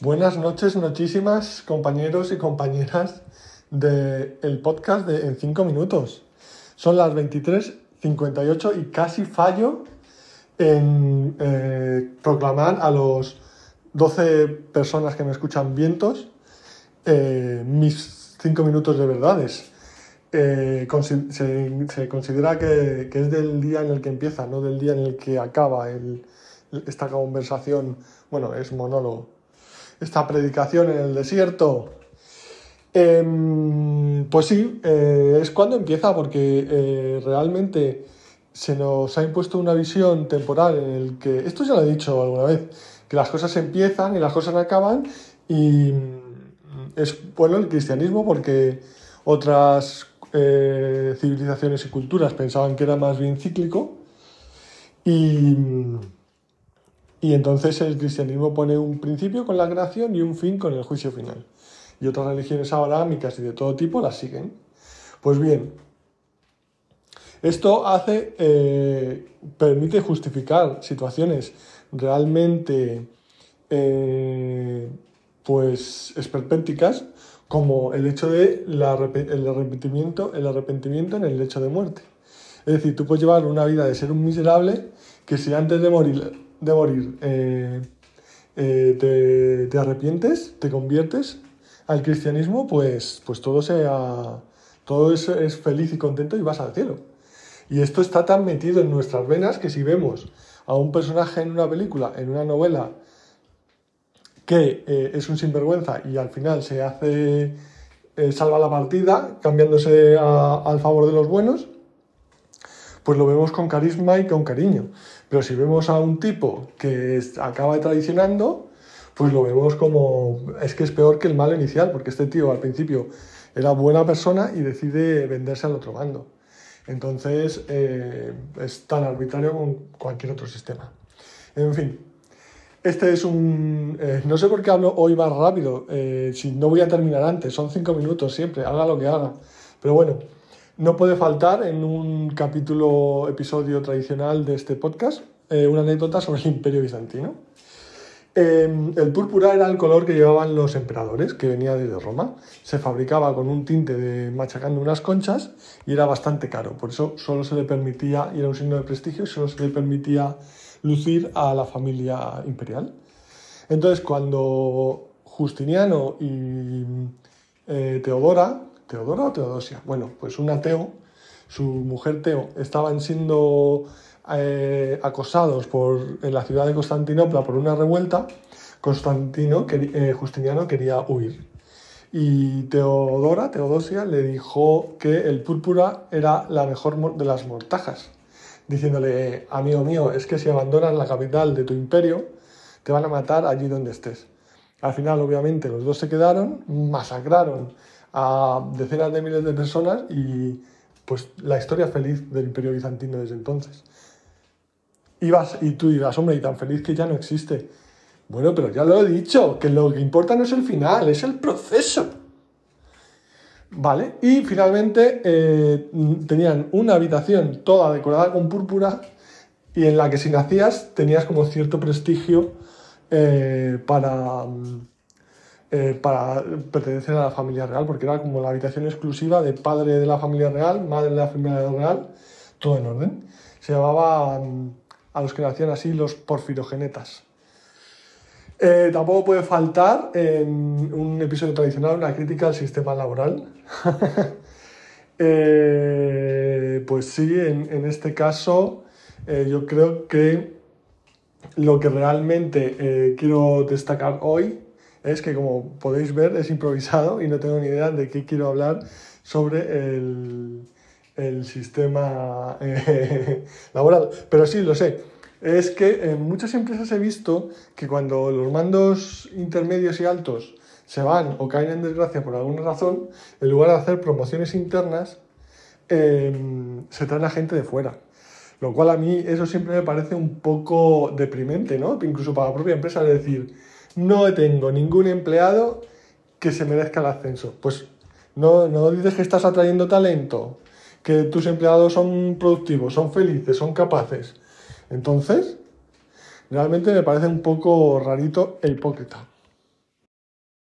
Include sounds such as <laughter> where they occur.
Buenas noches, nochísimas compañeros y compañeras del podcast de En 5 minutos. Son las 23.58 y casi fallo en eh, proclamar a los 12 personas que me escuchan vientos eh, mis 5 minutos de verdades. Eh, se, considera que, es del día en el que empieza, no del día en el que acaba esta conversación. Bueno, es monólogo. Esta predicación en el desierto. Em, pues sí, eh, es cuando empieza, porque eh, realmente se nos ha impuesto una visión temporal en el que, esto ya lo he dicho alguna vez, que las cosas empiezan y las cosas acaban y es bueno el cristianismo porque otras eh, civilizaciones y culturas pensaban que era más bien cíclico y, y entonces el cristianismo pone un principio con la creación y un fin con el juicio final. Y otras religiones abrahámicas y de todo tipo las siguen. Pues bien, esto hace, eh, permite justificar situaciones realmente eh, pues esperpénticas como el hecho de el, arrepentimiento, el arrepentimiento en el hecho de muerte. Es decir, tú puedes llevar una vida de ser un miserable que si antes de morir, de morir eh, eh, te, arrepientes, te conviertes al cristianismo, pues, pues todo, sea, todo es, es feliz y contento y vas al cielo. Y esto está tan metido en nuestras venas que si vemos a un personaje en una película, en una novela, que eh, es un sinvergüenza y al final se hace, salva la partida cambiándose al favor de los buenos, pues lo vemos con carisma y con cariño. Pero si vemos a un tipo que acaba traicionando, pues lo vemos como, es que es peor que el mal inicial, porque este tío al principio era buena persona y decide venderse al otro bando. Entonces eh, es tan arbitrario como cualquier otro sistema. En fin, este es un... Eh, no sé por qué hablo hoy más rápido, eh, si no voy a terminar antes, son cinco minutos siempre, haga lo que haga. Pero bueno, no puede faltar en un capítulo, episodio tradicional de este podcast, eh, una anécdota sobre el imperio bizantino. Em, el púrpura era el color que llevaban los emperadores, que venía desde Roma. Se fabricaba con un tinte de machacando unas conchas y era bastante caro. Por eso solo se le permitía, y era un signo de prestigio, solo se le permitía lucir a la familia imperial. Entonces, cuando Justiniano y eh, Teodora, ¿Teodora o Teodosia? Bueno, pues un ateo, su mujer Teo, estaban siendo eh, acosados por, en la ciudad de Constantinopla por una revuelta, Constantino, eh, Justiniano quería huir. Y Teodora, Teodosia, le dijo que el púrpura era la mejor de las mortajas diciéndole, amigo mío, es que si abandonas la capital de tu imperio, te van a matar allí donde estés. Al final, obviamente, los dos se quedaron, masacraron a decenas de miles de personas y pues la historia feliz del imperio bizantino desde entonces. Ibas, y tú dirás, hombre, y tan feliz que ya no existe. Bueno, pero ya lo he dicho, que lo que importa no es el final, es el proceso. ¿Vale? Y finalmente eh, tenían una habitación toda decorada con púrpura y en la que si nacías tenías como cierto prestigio eh, para, eh, para pertenecer a la familia real, porque era como la habitación exclusiva de padre de la familia real, madre de la familia real, todo en orden. Se llamaba a los que nacían así los porfirogenetas. Eh, tampoco puede faltar en un episodio tradicional una crítica al sistema laboral. <laughs> Eh, pues sí, en, este caso yo creo que lo que realmente quiero destacar hoy es que como podéis ver es improvisado y no tengo ni idea de qué quiero hablar sobre el, el sistema <laughs> laboral. Pero sí, lo sé es que en muchas empresas he visto que cuando los mandos intermedios y altos se van o caen en desgracia por alguna razón, en lugar de hacer promociones internas, em, se traen a gente de fuera. Lo cual a mí eso siempre me parece un poco deprimente, ¿no? Incluso para la propia empresa, es decir, no tengo ningún empleado que se merezca el ascenso. Pues no, no dices que estás atrayendo talento, que tus empleados son productivos, son felices, son capaces entonces, realmente me parece un poco rarito e hipócrita.